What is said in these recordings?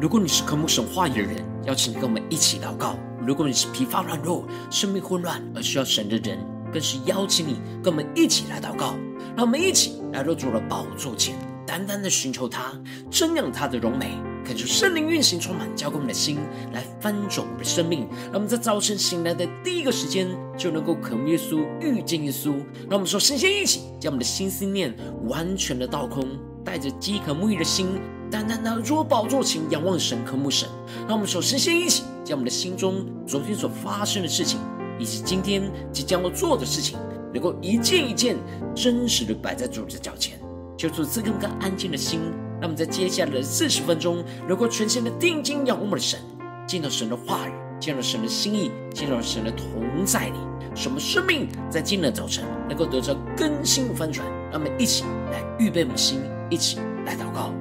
如果你是渴慕神话语的人，邀请你跟我们一起祷告；如果你是疲乏软弱、生命混乱而需要神的人，更是邀请你跟我们一起来祷告。让我们一起来到主的宝座前，单单的寻求他，瞻仰他的荣美，恳求圣灵运行充满，浇灌我们的心，来翻转我们的生命。让我们在早晨醒来的第一个时间，就能够渴慕耶稣、遇见耶稣。让我们说，神仙一起将我们的心思念完全的倒空，带着饥渴沐浴的心，单单的若宝座前仰望神、渴慕神。让我们首先先一起将我们的心中昨天所发生的事情，以及今天即将要做的事情，能够一件一件真实的摆在主的脚前，求主赐更更安静的心，让我们在接下来的四十分钟，能够全心的定睛仰望我们的神，见到神的话语，见到神的心意，见到神的同在里，使我们生命在今日早晨能够得着更新翻转。让我们一起来预备我们的心，一起来祷告。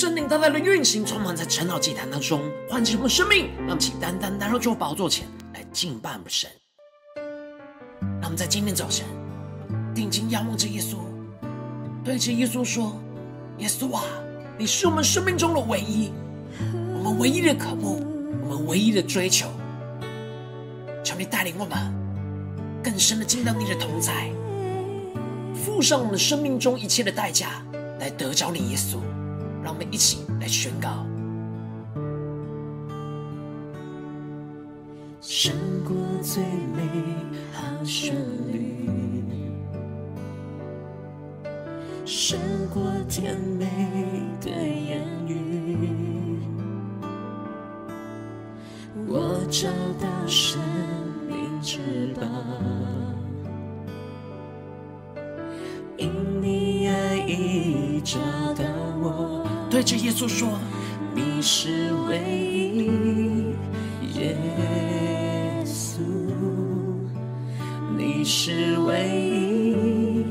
圣灵单单的运行，充满在晨祷祭坛当中，唤起我们生命，让其单单来到主宝座前来敬拜我们神。让我们在今天早晨定睛仰望着耶稣，对着耶稣说：“耶稣啊，你是我们生命中的唯一，我们唯一的渴慕，我们唯一的追求。求你带领我们更深的进到你的同在，付上我们生命中一切的代价，来得着你，耶稣。”让我们一起来宣告：胜过最美好旋律，胜过甜美耶稣说：“你是唯一，耶稣，你是唯一，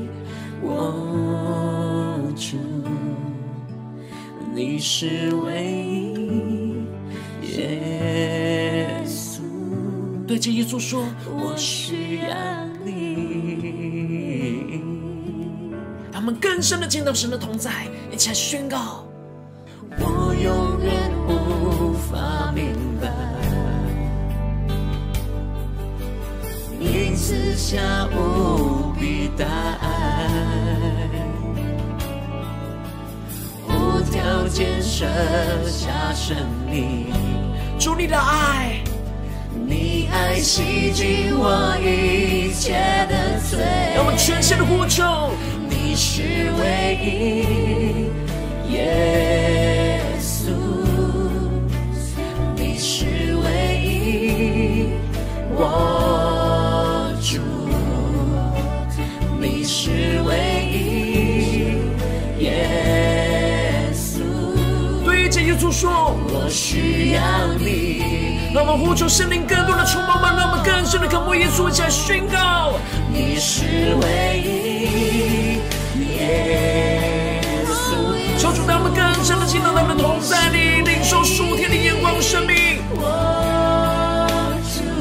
我主，你是唯一，耶稣。”对着耶稣说：“我需要你。”他们更深的见到神的同在，一起来宣告。下无比大爱，无条件舍下生命，主你的爱，你爱洗净我一切的罪，让我们全心的呼求，你是唯一，耶。说，我需要你。让我们呼求圣灵更多的触摸吧，让我们更深的渴慕耶稣，起来宣告：你是唯一，耶稣。求主让我们更深的进到他们同在里，领受属天的眼光生命。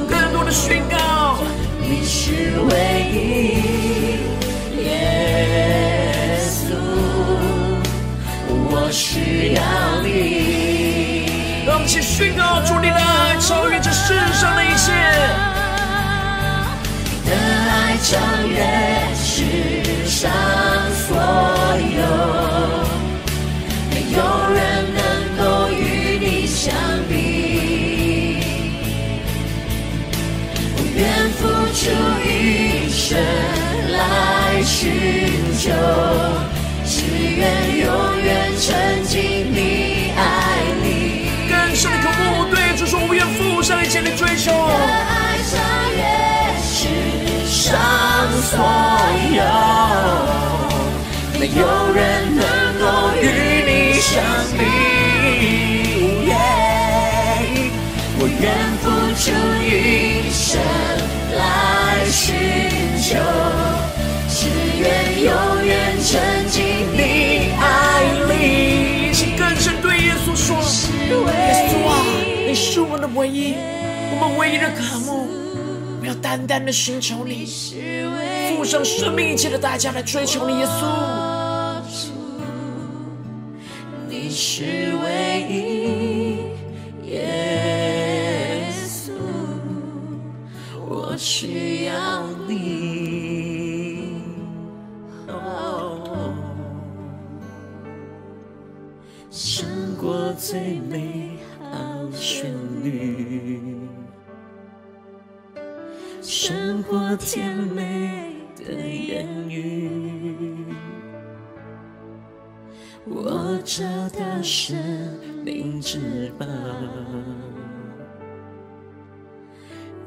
更多的宣告，你是唯一，耶稣，我需要。起宣告，主你的爱超越这世上的一切。你的爱超越世上所有，没有人能够与你相比。我愿付出一生来寻求，只愿永远沉浸你爱切的追求。上所有，没有人能够与你相比。我愿付出一生来寻求，只愿永远沉浸你爱里。请更深对耶稣说：耶稣啊，你是我的唯一，我们唯一的渴慕。要单单的寻求你，付上生命一切的代价来追求你，耶稣。你是唯一，耶稣，我需要你。哦，胜过最美好旋律。生活甜美的言语，我找到生命之宝，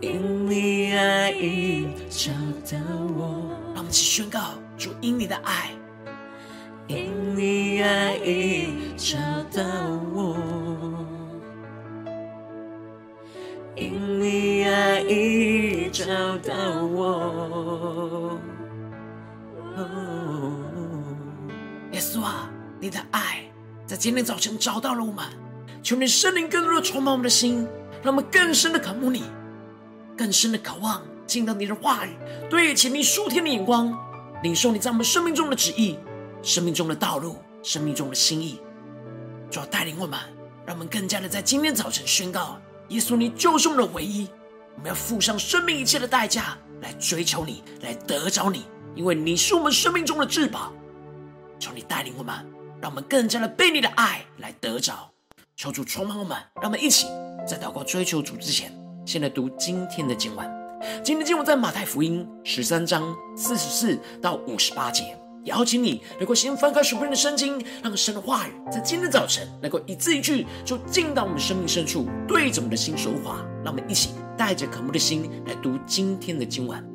因你爱已找到我。让我们一起宣告：主因你的爱，因你爱已找到我，找到我，耶稣啊，你的爱在今天早晨找到了我们，求你圣灵更多的充满我们的心，让我们更深的渴慕你，更深的渴望进到你的话语，对齐你数天的眼光，领受你在我们生命中的旨意、生命中的道路、生命中的心意，主要带领我们，让我们更加的在今天早晨宣告：耶稣，你就是我们的唯一。我们要付上生命一切的代价来追求你，来得着你，因为你是我们生命中的至宝。求你带领我们，让我们更加的被你的爱来得着。求主充满我们，让我们一起在祷告追求主之前，先来读今天的经文。今天经文在马太福音十三章四十四到五十八节。邀请你能够先翻开手边的圣经，让神的话语在今天早晨能够一字一句就进到我们生命深处，对着我们的心说话。让我们一起带着渴慕的心来读今天的经文。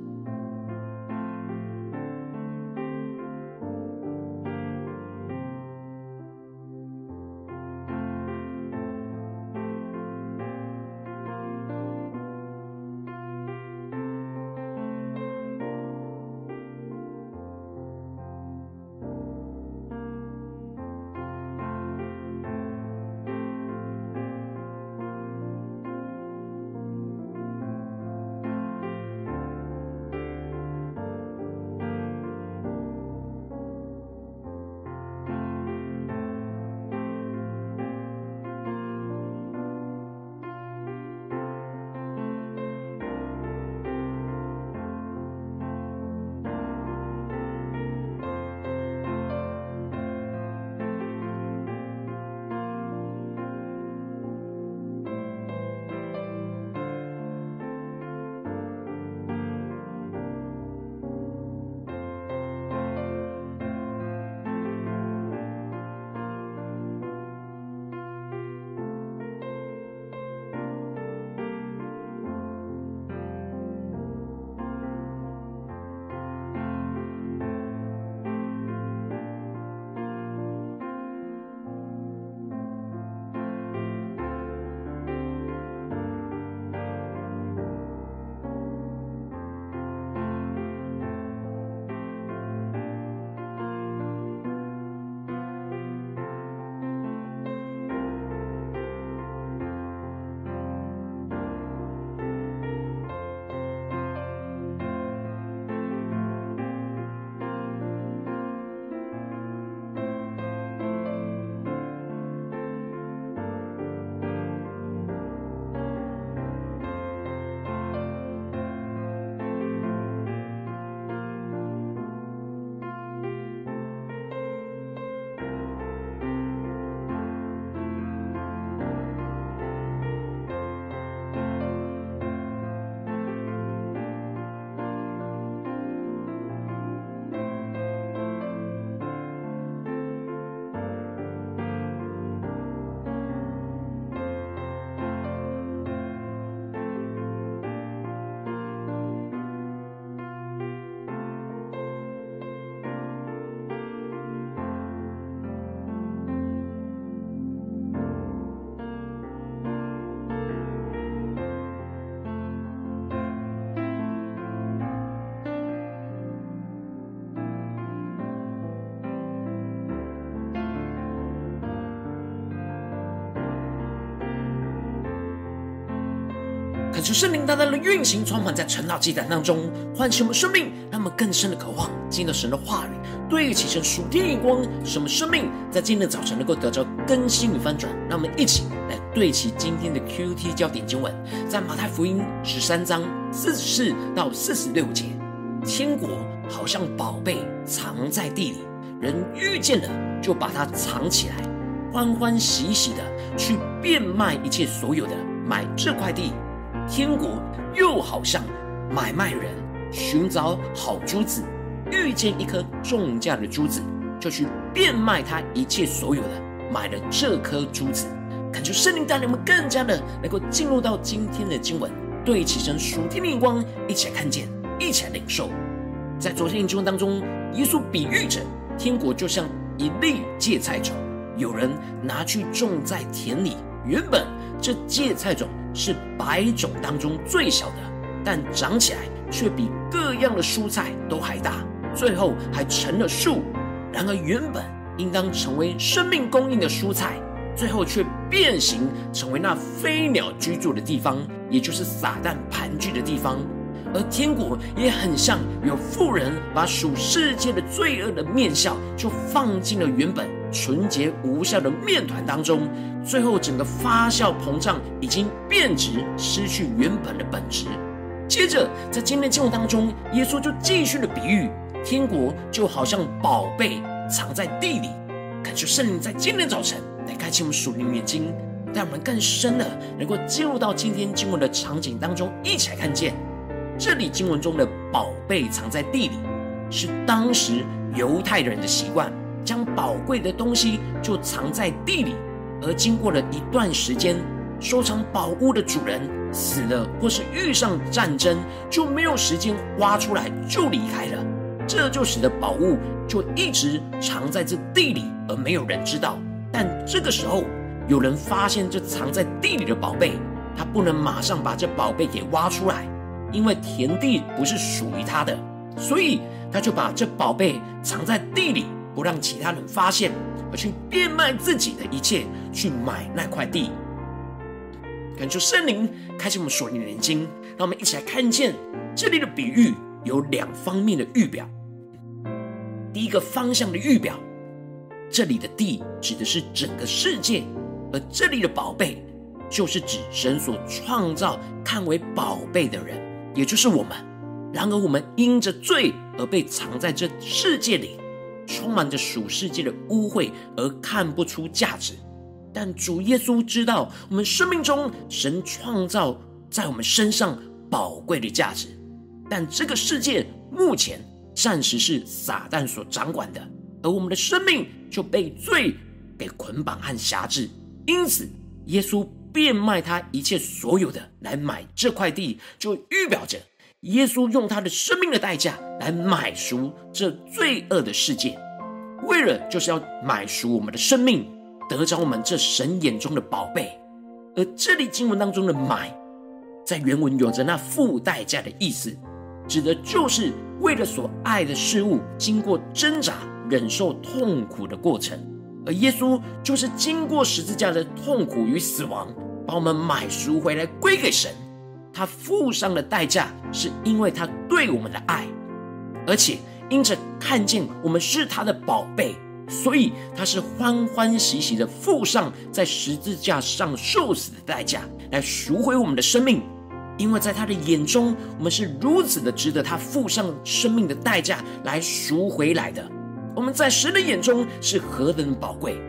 求圣灵大大的运行，充满在晨祷祭坛当中，唤醒我们生命，让我们更深的渴望进到神的话语，对齐神属天眼光，使我们生命在今天的早晨能够得着更新与翻转。让我们一起来对齐今天的 QT 焦点经文，在马太福音十三章四十四到四十六节，天国好像宝贝藏在地里，人遇见了就把它藏起来，欢欢喜喜的去变卖一切所有的，买这块地。天国又好像买卖人寻找好珠子，遇见一颗重价的珠子，就去变卖他一切所有的，买了这颗珠子。恳求圣灵带领我们更加的能够进入到今天的经文，对齐成属天的光，一起来看见，一起来领受。在昨天的经文当中，耶稣比喻着天国就像一粒芥菜种，有人拿去种在田里，原本这芥菜种。是百种当中最小的，但长起来却比各样的蔬菜都还大，最后还成了树。然而原本应当成为生命供应的蔬菜，最后却变形成为那飞鸟居住的地方，也就是撒旦盘踞的地方。而天国也很像有富人把属世界的罪恶的面相，就放进了原本纯洁无效的面团当中。最后，整个发酵膨胀，已经变质，失去原本的本质。接着，在今天的经文当中，耶稣就继续的比喻，天国就好像宝贝藏在地里。感谢圣灵在今天早晨来开启我们属灵眼睛，让我们更深的能够进入到今天经文的场景当中，一起来看见这里经文中的宝贝藏在地里，是当时犹太人的习惯，将宝贵的东西就藏在地里。而经过了一段时间，收藏宝物的主人死了，或是遇上战争，就没有时间挖出来就离开了。这就使得宝物就一直藏在这地里，而没有人知道。但这个时候，有人发现这藏在地里的宝贝，他不能马上把这宝贝给挖出来，因为田地不是属于他的，所以他就把这宝贝藏在地里，不让其他人发现。而去变卖自己的一切，去买那块地。感谢圣灵开启我们所灵的眼睛，让我们一起来看见这里的比喻有两方面的预表。第一个方向的预表，这里的地指的是整个世界，而这里的宝贝就是指神所创造看为宝贝的人，也就是我们。然而，我们因着罪而被藏在这世界里。充满着属世界的污秽，而看不出价值。但主耶稣知道我们生命中神创造在我们身上宝贵的价值。但这个世界目前暂时是撒旦所掌管的，而我们的生命就被罪给捆绑和辖制。因此，耶稣变卖他一切所有的来买这块地，就预表着。耶稣用他的生命的代价来买赎这罪恶的世界，为了就是要买赎我们的生命，得着我们这神眼中的宝贝。而这里经文当中的“买”，在原文有着那付代价的意思，指的就是为了所爱的事物，经过挣扎、忍受痛苦的过程。而耶稣就是经过十字架的痛苦与死亡，把我们买赎回来，归给神。他付上的代价，是因为他对我们的爱，而且因着看见我们是他的宝贝，所以他是欢欢喜喜的付上在十字架上受死的代价，来赎回我们的生命。因为在他的眼中，我们是如此的值得他付上生命的代价来赎回来的。我们在神的眼中是何等宝贵！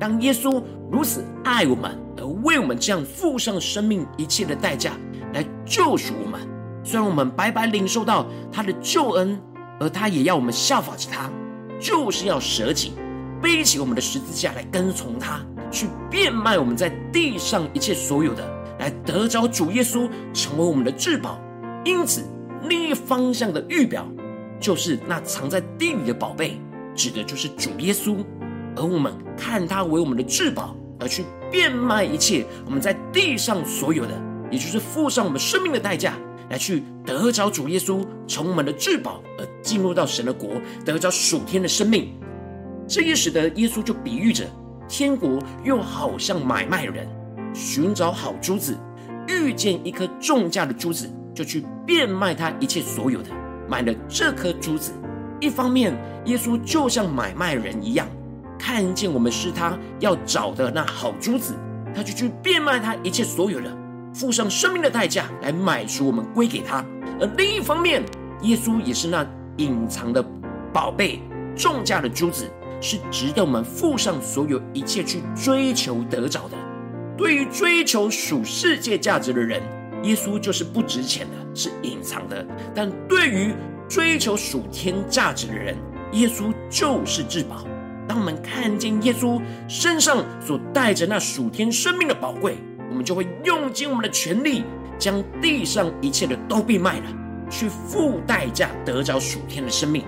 当耶稣如此爱我们，而为我们这样付上生命一切的代价。来救赎我们，虽然我们白白领受到他的救恩，而他也要我们效法着他，就是要舍己，背起我们的十字架来跟从他，去变卖我们在地上一切所有的，来得着主耶稣成为我们的至宝。因此，另一方向的预表，就是那藏在地里的宝贝，指的就是主耶稣，而我们看他为我们的至宝，而去变卖一切我们在地上所有的。也就是付上我们生命的代价，来去得着主耶稣从我们的至宝，而进入到神的国，得着属天的生命。这也使得耶稣就比喻着天国，又好像买卖人寻找好珠子，遇见一颗重价的珠子，就去变卖他一切所有的，买了这颗珠子。一方面，耶稣就像买卖人一样，看见我们是他要找的那好珠子，他就去变卖他一切所有的，付上生命的代价来买赎我们归给他。而另一方面，耶稣也是那隐藏的宝贝、重价的珠子，是值得我们付上所有一切去追求得着的。对于追求属世界价值的人，耶稣就是不值钱的，是隐藏的；但对于追求属天价值的人，耶稣就是至宝。当我们看见耶稣身上所带着那属天生命的宝贵，我们就会用尽我们的全力，将地上一切的都变卖了，去付代价得着属天的生命。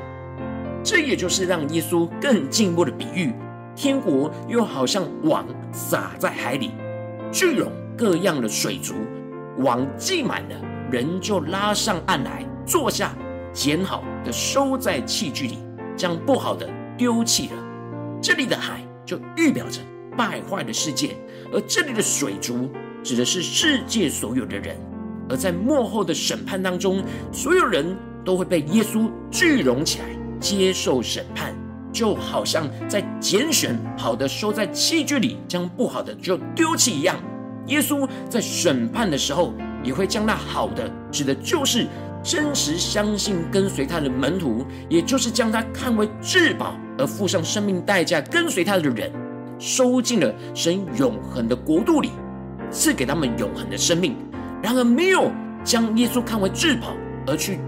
这也就是让耶稣更进一步的比喻：天国又好像网撒在海里。聚拢各样的水族，网系满了，人就拉上岸来，坐下，捡好的收在器具里，将不好的丢弃了。这里的海就预表着败坏的世界，而这里的水族指的是世界所有的人。而在幕后的审判当中，所有人都会被耶稣聚拢起来，接受审判。就好像在拣选好的收在器具里，将不好的就丢弃一样。耶稣在审判的时候，也会将那好的，指的就是真实相信跟随他的门徒，也就是将他看为至宝而付上生命代价跟随他的人，收进了神永恒的国度里，赐给他们永恒的生命。然而，没有将耶稣看为至宝而去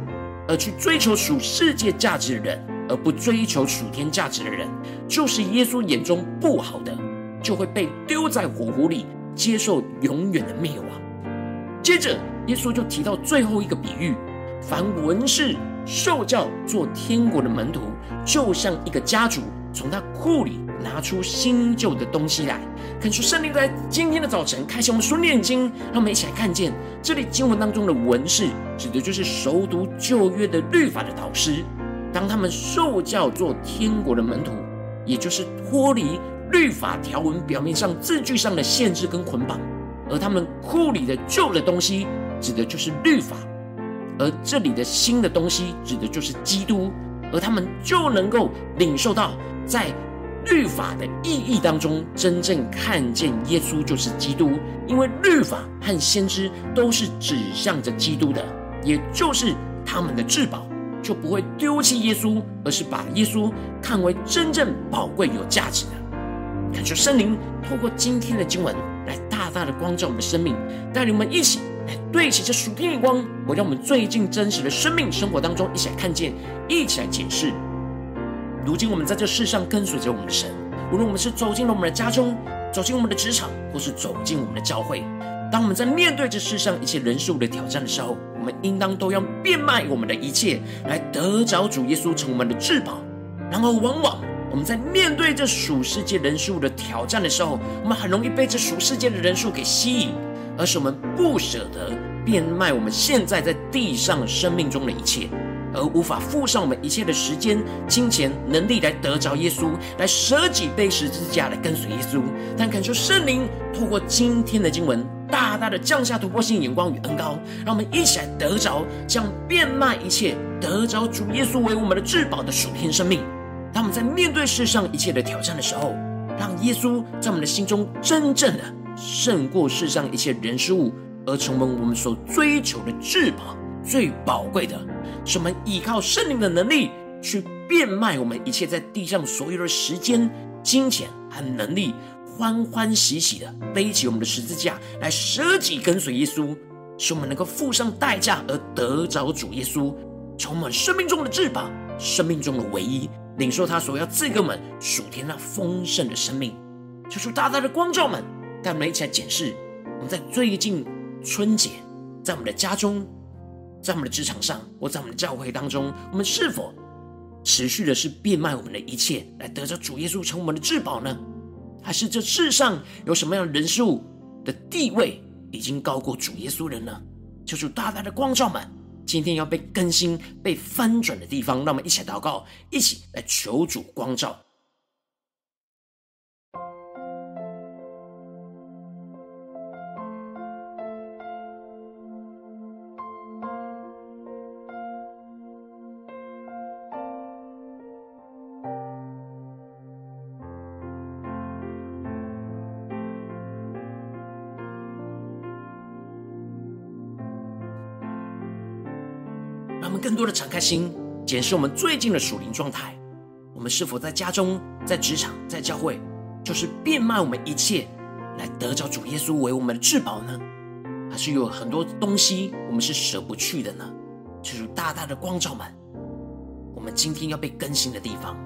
而去追求属世界价值的人。而不追求属天价值的人，就是耶稣眼中不好的，就会被丢在火湖里，接受永远的灭亡。接着，耶稣就提到最后一个比喻：凡文士受教做天国的门徒，就像一个家主从他库里拿出新旧的东西来。恳求圣灵在今天的早晨开启我们属灵眼睛，让我们一起来看见这里经文当中的文士，指的就是熟读旧约的律法的导师。当他们受教做天国的门徒，也就是脱离律法条文表面上字句上的限制跟捆绑，而他们库里的旧的东西，指的就是律法；而这里的新的东西，指的就是基督。而他们就能够领受到，在律法的意义当中，真正看见耶稣就是基督，因为律法和先知都是指向着基督的，也就是他们的至宝。就不会丢弃耶稣，而是把耶稣看为真正宝贵有价值的。感谢圣灵透过今天的经文来大大的光照我们的生命，带领我们一起来对齐这属天的光，我让我们最近真实的生命生活当中，一起来看见，一起来解释。如今我们在这世上跟随着我们的神，无论我们是走进了我们的家中，走进我们的职场，或是走进我们的教会。当我们在面对这世上一切人事物的挑战的时候，我们应当都要变卖我们的一切，来得着主耶稣成我们的至宝。然而，往往我们在面对这属世界人事物的挑战的时候，我们很容易被这属世界的人数给吸引，而是我们不舍得变卖我们现在在地上生命中的一切。而无法付上我们一切的时间、金钱、能力来得着耶稣，来舍己背十字架来跟随耶稣。但恳求圣灵透过今天的经文，大大的降下突破性眼光与恩膏，让我们一起来得着将变卖一切，得着主耶稣为我们的至宝的属天生命。当我们在面对世上一切的挑战的时候，让耶稣在我们的心中真正的胜过世上一切人事物，而成为我们所追求的至宝最宝贵的。是我们依靠圣灵的能力，去变卖我们一切在地上所有的时间、金钱和能力，欢欢喜喜的背起我们的十字架来舍己跟随耶稣，使我们能够付上代价而得着主耶稣，充满生命中的至宝，生命中的唯一，领受他所要赐给我们属天那丰盛的生命。求主大大的光照们，带我们一起来检视我们在最近春节，在我们的家中。在我们的职场上，或在我们的教会当中，我们是否持续的是变卖我们的一切，来得着主耶稣成我们的至宝呢？还是这世上有什么样的人事物的地位已经高过主耶稣了呢？求主大大的光照们，今天要被更新、被翻转的地方，让我们一起祷告，一起来求主光照。多的敞开心，检视我们最近的属灵状态。我们是否在家中、在职场、在教会，就是变卖我们一切，来得着主耶稣为我们的至宝呢？还是有很多东西我们是舍不去的呢？就是大大的光照们，我们今天要被更新的地方。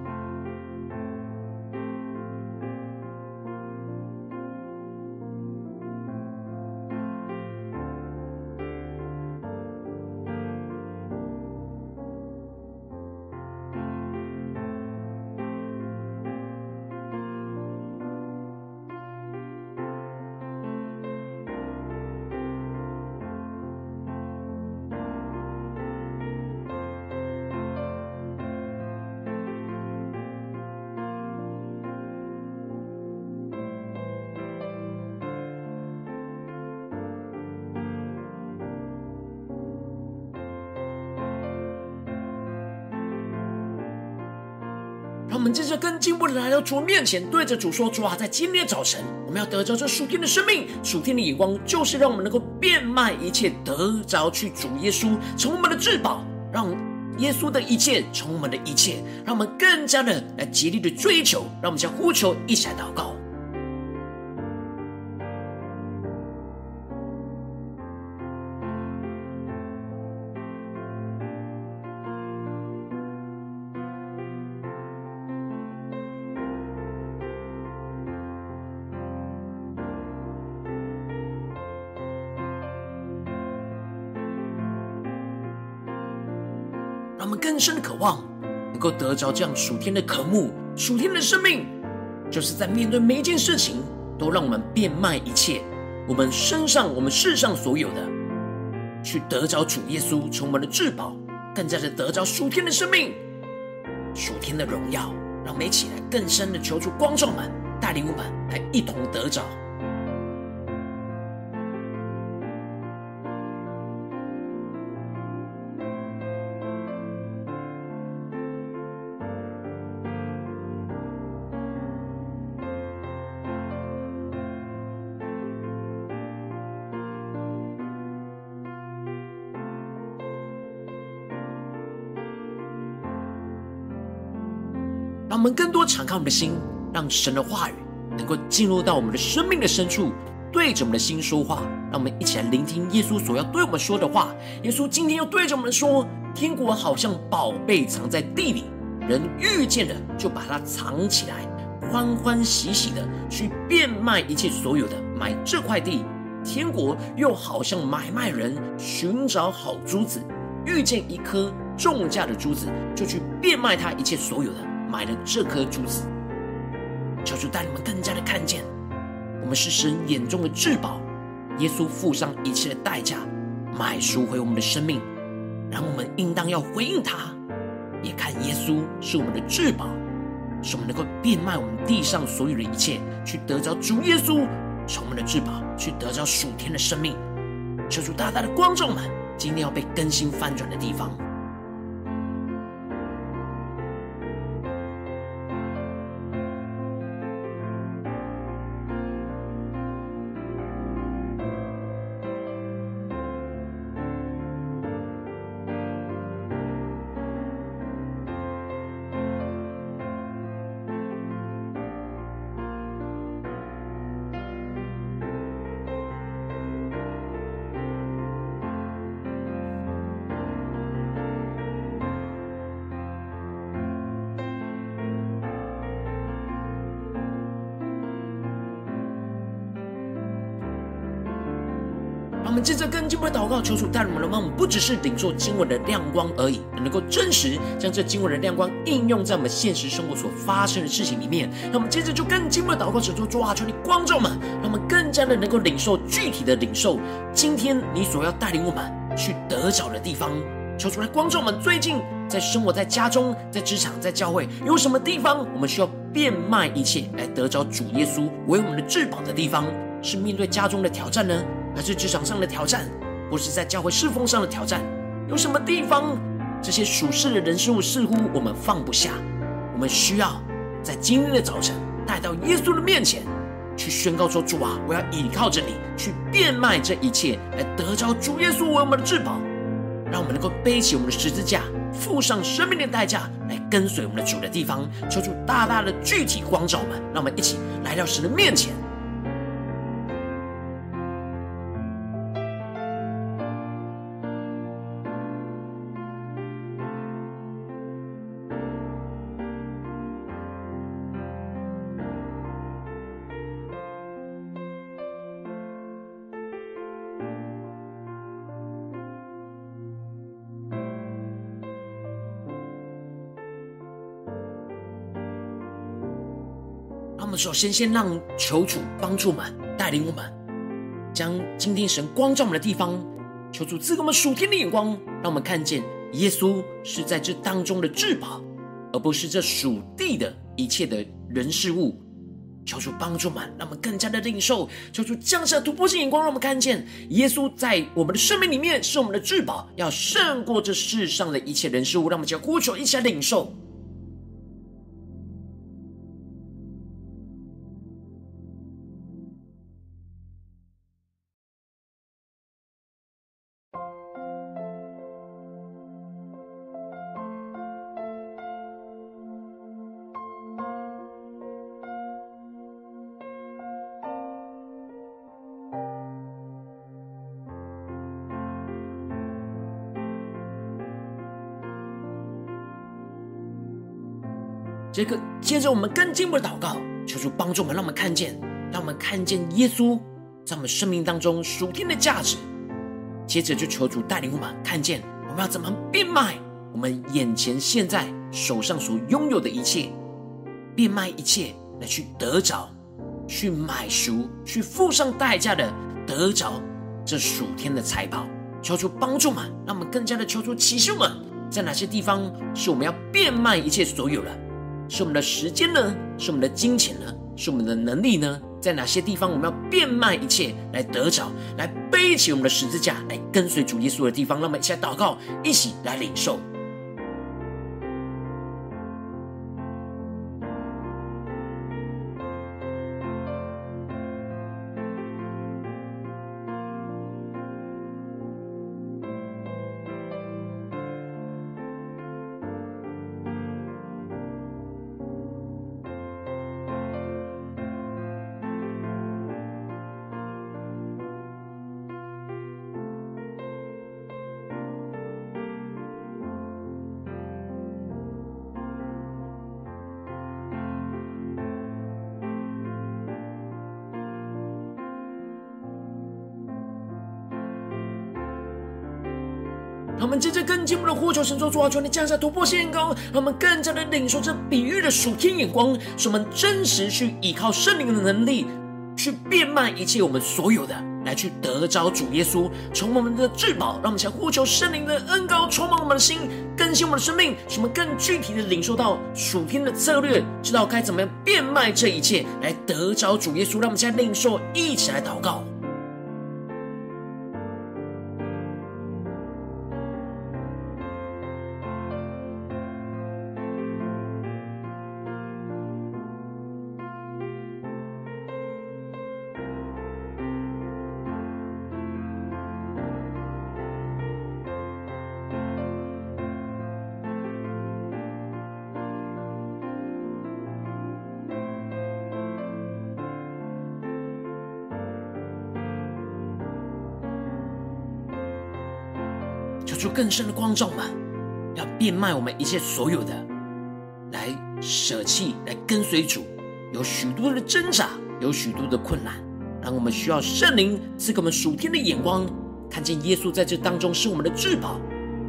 我们接着更进一步的来到主面前，对着主说：“主啊，在今天的早晨，我们要得着这属天的生命，属天的眼光，就是让我们能够变卖一切，得着去主耶稣从我们的至宝，让耶稣的一切从我们的一切，让我们更加的来竭力的追求，让我们将呼求一起来祷告。”够得着这样属天的渴慕、属天的生命，就是在面对每一件事情，都让我们变卖一切，我们身上、我们世上所有的，去得着主耶稣从我们的至宝，更加的得着属天的生命、属天的荣耀。让我们一起来更深的求主光照们，带领我们来一同得着。我们更多敞开我们的心，让神的话语能够进入到我们的生命的深处，对着我们的心说话。让我们一起来聆听耶稣所要对我们说的话。耶稣今天要对着我们说：天国好像宝贝藏在地里，人遇见了就把它藏起来，欢欢喜喜的去变卖一切所有的，买这块地。天国又好像买卖人寻找好珠子，遇见一颗重价的珠子，就去变卖他一切所有的。买了这颗珠子，求主带你们更加的看见，我们是神眼中的至宝。耶稣付上一切的代价，买赎回我们的生命，然后我们应当要回应他，也看耶稣是我们的至宝，使我们能够变卖我们地上所有的一切，去得着主耶稣成我们的至宝，去得着属天的生命。求主大大的光照们，今天要被更新翻转的地方。我们接着更进一步的祷告，求主带领我们的梦，不只是领受经文的亮光而已，能够真实将这经文的亮光应用在我们现实生活所发生的事情里面。那我们接着就更进一步的祷告，神说：主啊，求你光照们，让我们更加的能够领受具体的领受今天你所要带领我们去得着的地方。求主来光照们，最近在生活在家中、在职场、在教会，有什么地方我们需要变卖一切来得着主耶稣为我们的至宝的地方？是面对家中的挑战呢？还是职场上的挑战，或是在教会侍奉上的挑战，有什么地方这些属世的人事物似乎我们放不下？我们需要在今天的早晨带到耶稣的面前，去宣告说：“主啊，我要依靠着你，去变卖这一切，来得着主耶稣为我们的至宝。”让我们能够背起我们的十字架，付上生命的代价，来跟随我们的主的地方，求主大大的具体光照我们，让我们一起来到神的面前。首先先让求主帮助我们，带领我们，将今天神光照我们的地方，求主赐给我们属天的眼光，让我们看见耶稣是在这当中的至宝，而不是这属地的一切的人事物。求主帮助们，让我们更加的领受。求主降下突破性眼光，让我们看见耶稣在我们的生命里面是我们的至宝，要胜过这世上的一切人事物。让我们将呼求一起来领受。这个接着我们更进一步的祷告，求主帮助我们，让我们看见，让我们看见耶稣在我们生命当中属天的价值。接着就求主带领我们看见，我们要怎么变卖我们眼前现在手上所拥有的一切，变卖一切来去得着，去买赎，去付上代价的得着这属天的财宝。求主帮助我们，让我们更加的求主启示我们，在哪些地方是我们要变卖一切所有的。是我们的时间呢？是我们的金钱呢？是我们的能力呢？在哪些地方我们要变卖一切来得着，来背起我们的十字架，来跟随主耶稣的地方？让我们一起来祷告，一起来领受。让我们接着更进一步的呼求神，说主啊，求你降下突破性眼光，让我们更加的领受这比喻的属天眼光，使我们真实去依靠圣灵的能力，去变卖一切我们所有的，来去得着主耶稣，从我们的至宝。让我们想呼求圣灵的恩膏，充满我们的心，更新我们的生命，使我们更具体的领受到属天的策略，知道该怎么样变卖这一切，来得着主耶稣。让我们现在领受，一起来祷告。更深的光照们，要变卖我们一切所有的，来舍弃，来跟随主。有许多的挣扎，有许多的困难，让我们需要圣灵赐给我们属天的眼光，看见耶稣在这当中是我们的至宝，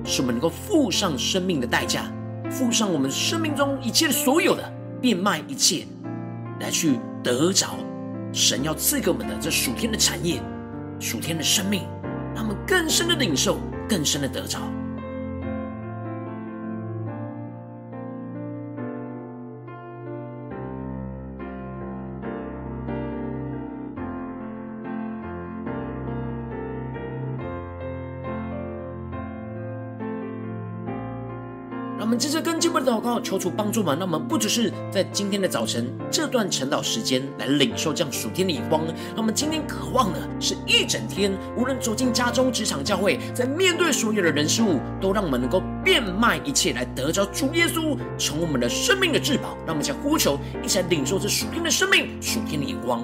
是我们能够付上生命的代价，付上我们生命中一切所有的，变卖一切，来去得着神要赐给我们的这属天的产业、属天的生命，让我们更深的领受。更深的得着，接着跟进我们的祷告，求主帮助嘛。那么不只是在今天的早晨这段晨祷时间来领受这样属天的眼光，那么今天渴望的是一整天，无论走进家中、职场、教会，在面对所有的人事物，都让我们能够变卖一切来得着主耶稣，成为我们的生命的至宝。让我们一起呼求，一起来领受这属天的生命、属天的眼光。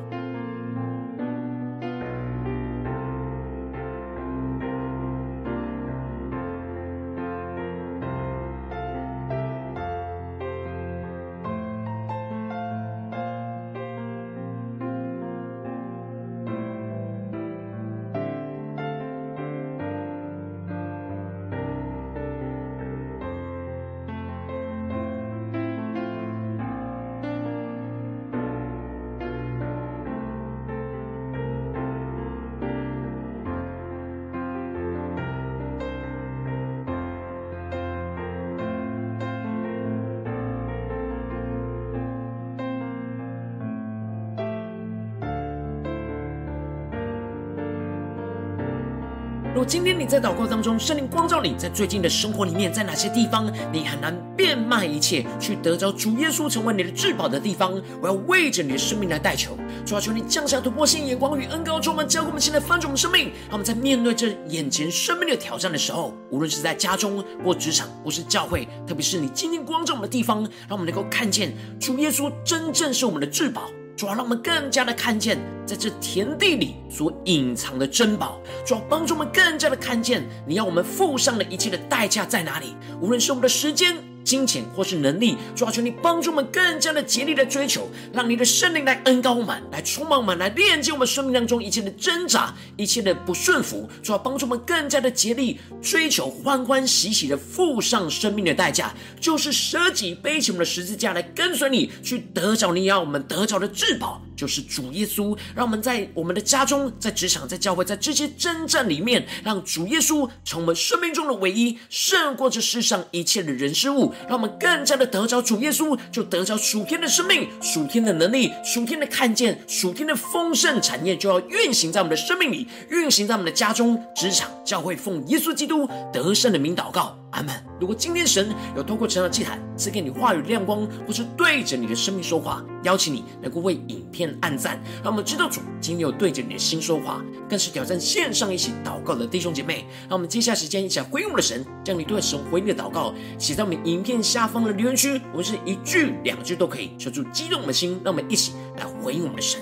今天你在祷告当中，圣灵光照你，在最近的生活里面，在哪些地方你很难变卖一切去得着主耶稣成为你的至宝的地方，我要为着你的生命来代求，主要求你降下突破性眼光与恩膏，充满教会我们现在翻转我们生命。让我们在面对这眼前生命的挑战的时候，无论是在家中或职场或是教会，特别是你今天光照我们的地方，让我们能够看见主耶稣真正是我们的至宝。主要让我们更加的看见，在这田地里所隐藏的珍宝。主要帮助我们更加的看见，你要我们付上的一切的代价在哪里？无论是我们的时间。金钱或是能力，主要求你帮助我们更加的竭力的追求，让你的圣灵来恩高我们，来充满我们，来链接我们生命当中一切的挣扎，一切的不顺服。主要帮助我们更加的竭力追求，欢欢喜喜的付上生命的代价，就是舍己背起我们的十字架来跟随你，去得着你要我们得着的至宝，就是主耶稣。让我们在我们的家中、在职场、在教会，在这些征战里面，让主耶稣成为生命中的唯一，胜过这世上一切的人事物。让我们更加的得着主耶稣，就得着属天的生命、属天的能力、属天的看见、属天的丰盛产业，就要运行在我们的生命里，运行在我们的家中、职场、教会，奉耶稣基督得胜的名祷告。阿门。如果今天神有透过晨祷祭坛赐给你话语亮光，或是对着你的生命说话，邀请你能够为影片按赞，让我们知道主今天有对着你的心说话，更是挑战线上一起祷告的弟兄姐妹。让我们接下时间一起来回应我们的神，将你对神回应的祷告写在我们影片下方的留言区，我们是一句两句都可以，求主激动的心，让我们一起来回应我们的神。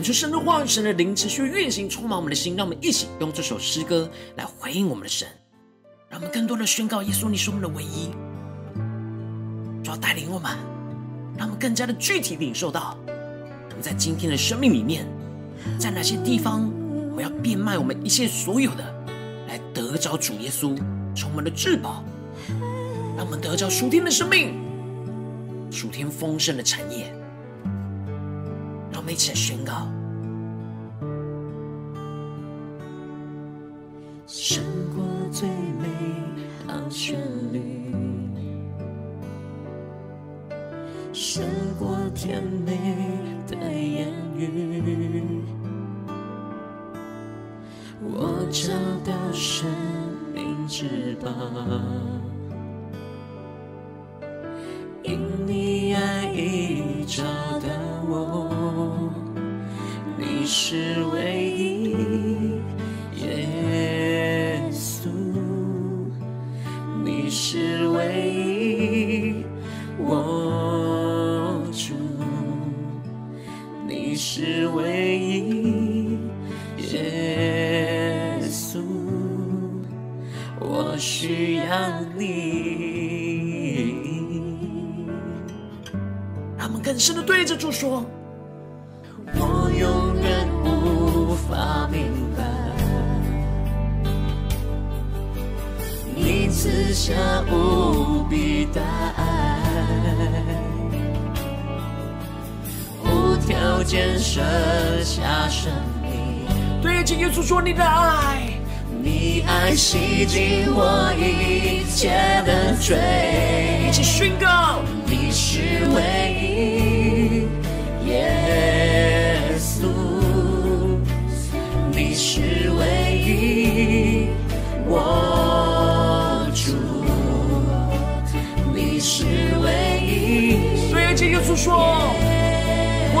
感受神的话语，神的灵持续运行，充满我们的心。让我们一起用这首诗歌来回应我们的神，让我们更多的宣告耶稣，你是我们的唯一。主要带领我们，让我们更加的具体领受到，我们在今天的生命里面，在哪些地方，我要变卖我们一切所有的，来得着主耶稣，充满的至宝，让我们得着属天的生命，属天丰盛的产业。一起宣告。胜过最美的旋律，胜过甜美的言语，我找到生命之宝。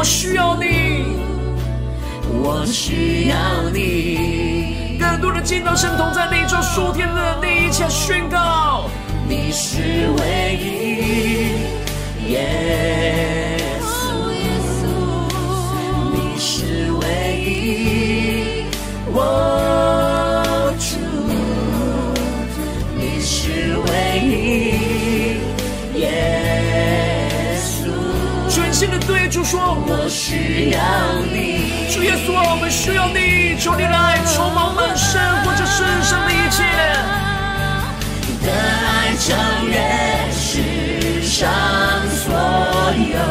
我需要你，我需要你。更多的见到神同在那一周数天的那一切宣告，你是唯一。耶稣，你是唯一，我主说，我需要你，主耶稣啊，我们需要你，求你来充满我们生活这世上的一切，的爱超越世上。所有，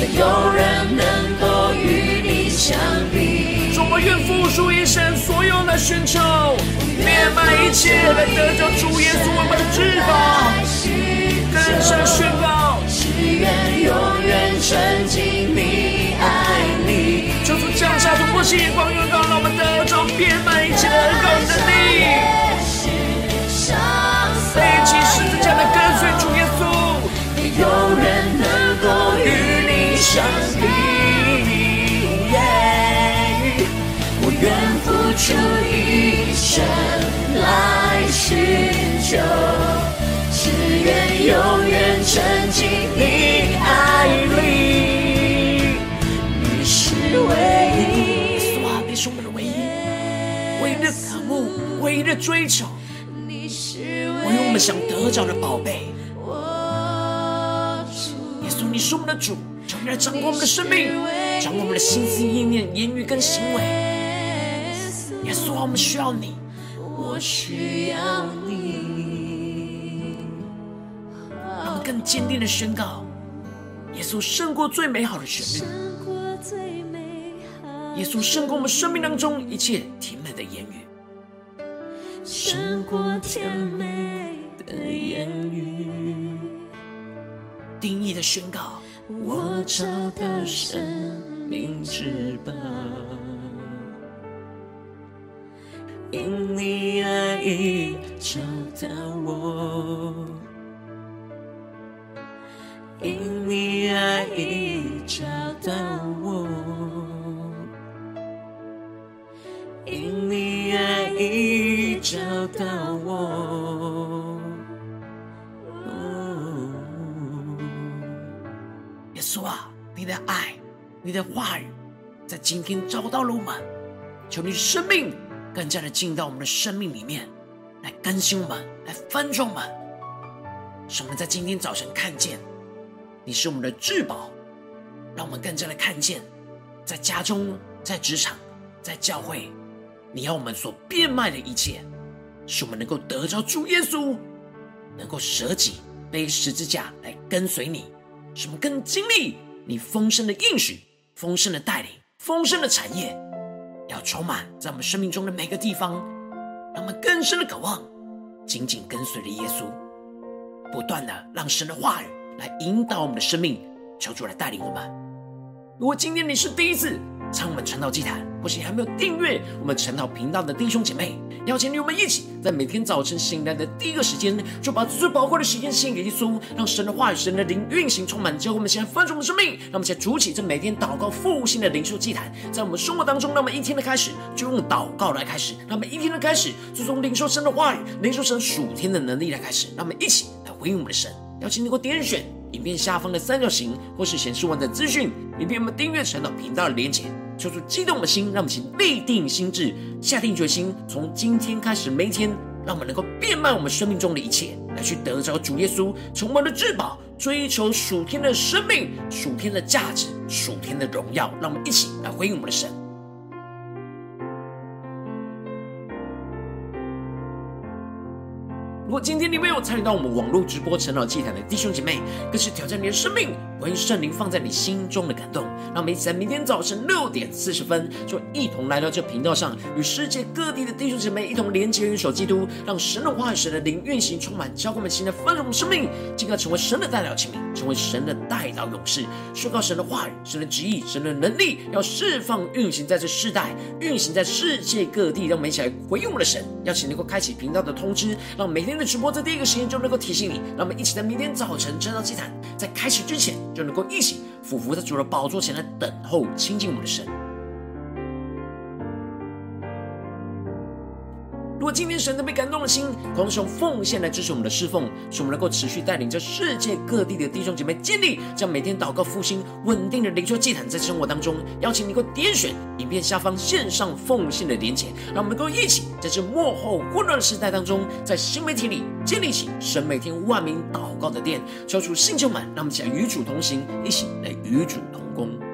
没有人能够与你相比。主，我愿付出一生，所有来寻求，变卖一切来得着主耶稣我们的至宝。更深宣告，只愿永远沉浸你爱里。求主降下突破性眼光，让我们得着一切的恩膏能力。背起十字架的跟随主耶稣。有人能够与你相比我愿付出一生来寻求，只愿永远沉浸你爱里。你是唯一，耶稣啊，你是我们的唯一，唯一的渴慕，唯一的追求，唯一我们想得着的宝贝。耶稣你是我们的主，求你来掌管我们的生命，掌管我们的心思意念、言语跟行为。耶稣啊，我们需要你，我需要你。更坚定的宣告：耶稣胜过最美好的旋律，耶稣胜过我们生命当中一切甜美的言语，胜过甜美的言语。定义的宣告，我找到生命之宝，因你爱已找到我，因你爱已找到我，因你爱已找到我。耶稣啊，你的爱，你的话语，在今天找到了我们，求你生命更加的进到我们的生命里面，来更新我们，来翻转我们，使我们在今天早晨看见你是我们的至宝，让我们更加的看见，在家中、在职场、在教会，你要我们所变卖的一切，使我们能够得着主耶稣，能够舍己背十字架来跟随你。使我们更经历你丰盛的应许、丰盛的带领、丰盛的产业，要充满在我们生命中的每个地方，让我们更深的渴望，紧紧跟随着耶稣，不断的让神的话语来引导我们的生命，求主来带领我们。如果今天你是第一次，参我们晨祷祭坛，或是还没有订阅我们晨祷频道的弟兄姐妹，邀请你我们一起，在每天早晨醒来的第一个时间，就把最宝贵的时间献给耶稣，让神的话语、神的灵运行充满，教会我们现在丰盛的生命。让我们现在筑起这每天祷告复兴的灵修祭坛，在我们生活当中，那么一天的开始就用祷告来开始，那么一天的开始就从领受神的话语、领受神属天的能力来开始，那么一起来回应我们的神。邀请你给我点选影片下方的三角形，或是显示完整资讯，影片我们订阅晨祷频道的连结。求主激动的心，让我们请立定心志，下定决心，从今天开始每一天，让我们能够变卖我们生命中的一切，来去得着主耶稣，成为我们的至宝，追求属天的生命、属天的价值、属天的荣耀。让我们一起来回应我们的神。如果今天你没有参与到我们网络直播成长祭坛的弟兄姐妹，更是挑战你的生命，关于圣灵放在你心中的感动。让我们一起在明天早晨六点四十分，就一同来到这频道上，与世界各地的弟兄姐妹一同连接、元首基督，让神的话语、神的灵运行充满，教会我们新的丰盛生命，进而成为神的代表器皿，成为神的代祷勇士，宣告神的话语、神的旨意、神的能力，要释放运行在这世代，运行在世界各地。让我们一起来回应我们的神，邀请能够开启频道的通知，让每天。的直播在第一个时间就能够提醒你，让我们一起在明天早晨站到祭坛在开始之前，就能够一起俯伏在主的宝座前来等候亲近我们的神。如果今天神都被感动的心，同时用奉献来支持我们的侍奉，使我们能够持续带领着世界各地的弟兄姐妹建立这样每天祷告复兴稳定的灵修祭坛，在生活当中，邀请你能够点选影片下方线上奉献的连结，让我们能够一起在这幕后混乱的时代当中，在新媒体里建立起神每天万名祷告的殿，敲出星球满，让我们一起与主同行，一起来与主同工。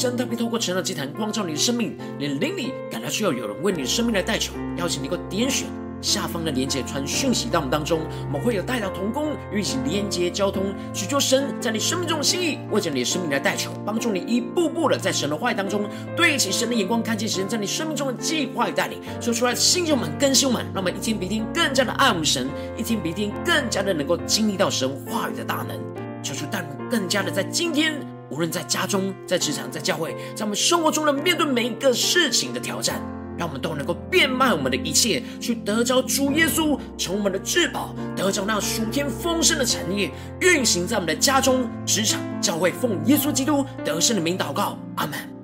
神特别透过晨祷祭坛光照你的生命，你的灵里感到需要有人为你的生命来代求，邀请你能够点选下方的连接传讯息到我们当中，我们会有代祷同工与其连接交通，寻求神在你生命中的心意，为着你的生命来代求，帮助你一步步的在神的话语当中对齐神的眼光，看见神在你生命中的计划与带领，说出来的新旧们更新们，让我们一天比一天更加的爱我们神，一天比一天更加的能够经历到神话语的大能，求主带领更加的在今天。无论在家中、在职场、在教会，在我们生活中的面对每一个事情的挑战，让我们都能够变卖我们的一切，去得着主耶稣，成我们的至宝，得着那属天丰盛的产业，运行在我们的家中、职场、教会，奉耶稣基督得胜的名祷告，阿门。